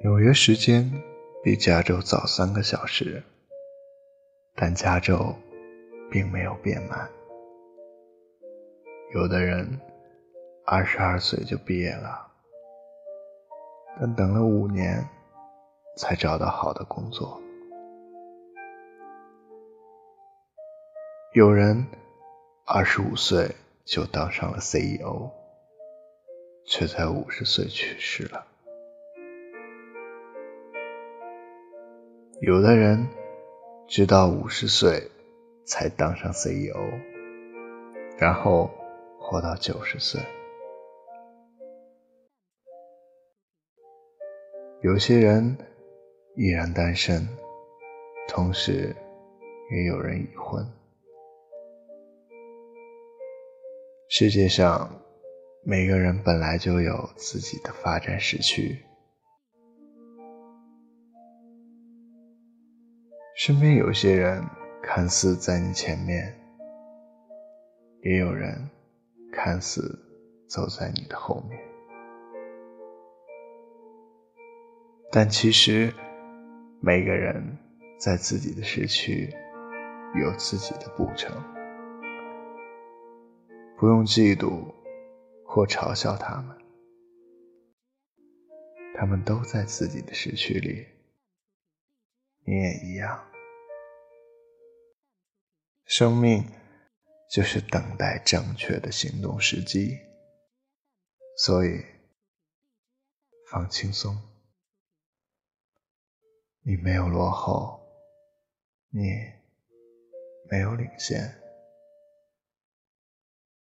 纽约时间比加州早三个小时，但加州并没有变慢。有的人二十二岁就毕业了，但等了五年才找到好的工作。有人二十五岁就当上了 CEO，却在五十岁去世了。有的人直到五十岁才当上 CEO，然后活到九十岁。有些人依然单身，同时也有人已婚。世界上每个人本来就有自己的发展时区。身边有些人看似在你前面，也有人看似走在你的后面，但其实每个人在自己的时区有自己的步程，不用嫉妒或嘲笑他们，他们都在自己的时区里。你也一样，生命就是等待正确的行动时机，所以放轻松。你没有落后，你没有领先，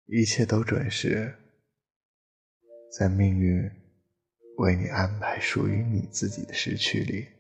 一切都准时，在命运为你安排属于你自己的时区里。